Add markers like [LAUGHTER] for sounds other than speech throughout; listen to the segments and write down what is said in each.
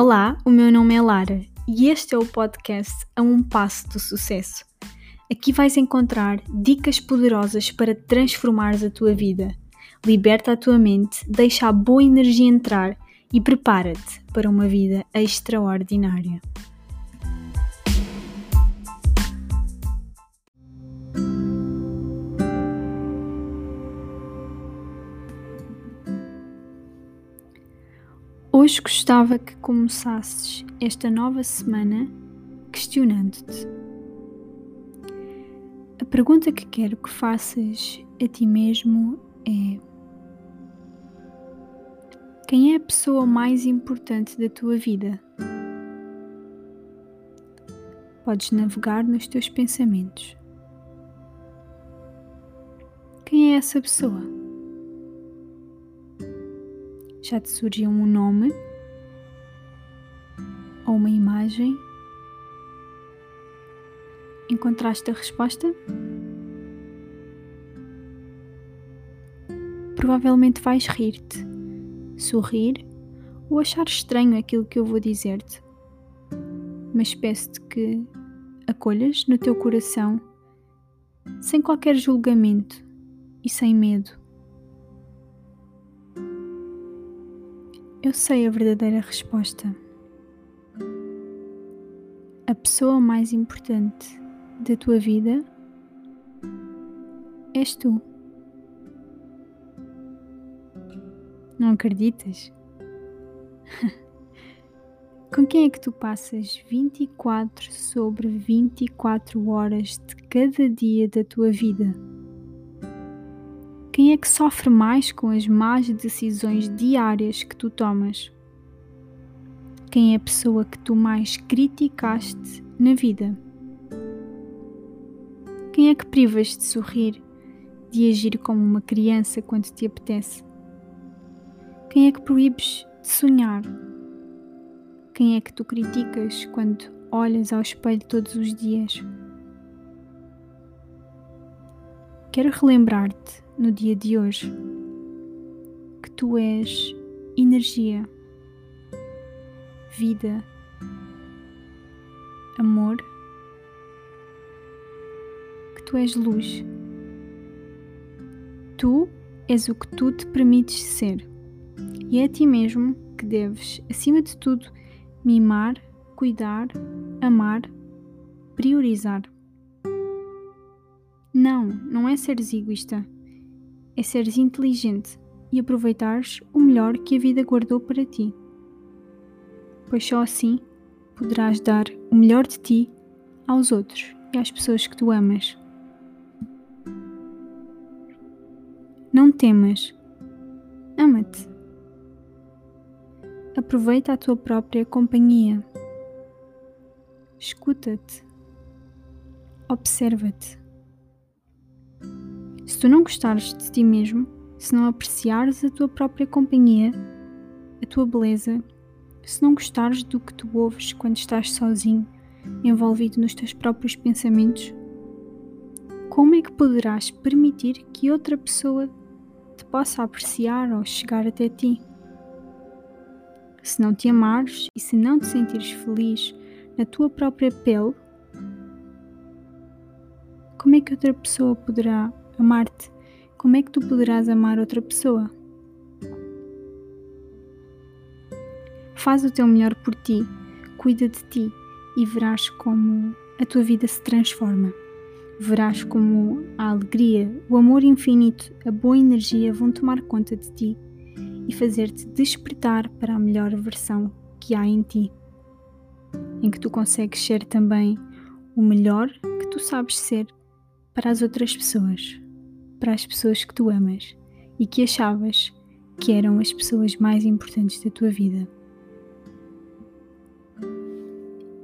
Olá, o meu nome é Lara e este é o podcast A Um Passo do Sucesso. Aqui vais encontrar dicas poderosas para transformares a tua vida. Liberta a tua mente, deixa a boa energia entrar e prepara-te para uma vida extraordinária. Hoje gostava que começasses esta nova semana questionando-te. A pergunta que quero que faças a ti mesmo é: Quem é a pessoa mais importante da tua vida? Podes navegar nos teus pensamentos. Quem é essa pessoa? Já te surgiu um nome ou uma imagem? Encontraste a resposta? Provavelmente vais rir-te, sorrir ou achar estranho aquilo que eu vou dizer-te. Mas peço-te que acolhas no teu coração, sem qualquer julgamento e sem medo Eu sei a verdadeira resposta. A pessoa mais importante da tua vida és tu. Não acreditas? [LAUGHS] Com quem é que tu passas 24 sobre 24 horas de cada dia da tua vida? Quem é que sofre mais com as más decisões diárias que tu tomas? Quem é a pessoa que tu mais criticaste na vida? Quem é que privas de sorrir, de agir como uma criança quando te apetece? Quem é que proíbes de sonhar? Quem é que tu criticas quando olhas ao espelho todos os dias? Quero relembrar-te no dia de hoje que tu és energia, vida, amor, que tu és luz. Tu és o que tu te permites ser e é a ti mesmo que deves, acima de tudo, mimar, cuidar, amar, priorizar. Não, é seres egoísta é seres inteligente e aproveitares o melhor que a vida guardou para ti. Pois só assim poderás dar o melhor de ti aos outros e às pessoas que tu amas. Não temas, ama-te. Aproveita a tua própria companhia. Escuta-te. Observa-te. Se tu não gostares de ti mesmo, se não apreciares a tua própria companhia, a tua beleza, se não gostares do que tu ouves quando estás sozinho, envolvido nos teus próprios pensamentos, como é que poderás permitir que outra pessoa te possa apreciar ou chegar até ti? Se não te amares e se não te sentires feliz na tua própria pele, como é que outra pessoa poderá amar-te, como é que tu poderás amar outra pessoa? Faz o teu melhor por ti, cuida de ti e verás como a tua vida se transforma. Verás como a alegria, o amor infinito, a boa energia vão tomar conta de ti e fazer-te despertar para a melhor versão que há em ti, em que tu consegues ser também o melhor que tu sabes ser para as outras pessoas para as pessoas que tu amas e que achavas que eram as pessoas mais importantes da tua vida.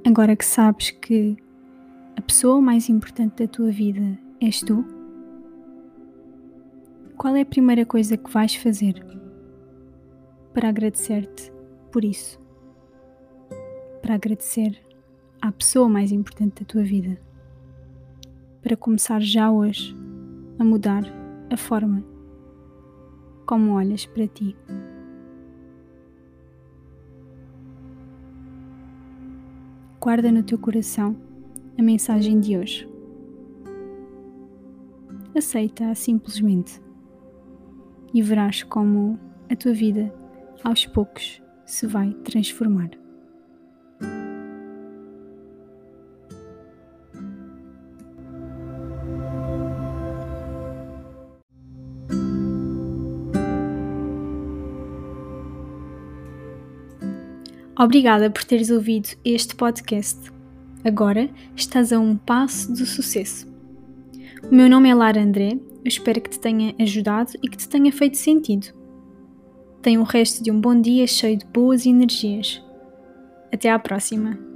Agora que sabes que a pessoa mais importante da tua vida és tu, qual é a primeira coisa que vais fazer para agradecer-te por isso? Para agradecer à pessoa mais importante da tua vida? Para começar já hoje a mudar a forma como olhas para ti. guarda no teu coração a mensagem de hoje. Aceita-a simplesmente e verás como a tua vida, aos poucos, se vai transformar. Obrigada por teres ouvido este podcast. Agora estás a um passo do sucesso. O meu nome é Lara André, eu espero que te tenha ajudado e que te tenha feito sentido. Tenha o resto de um bom dia cheio de boas energias. Até à próxima!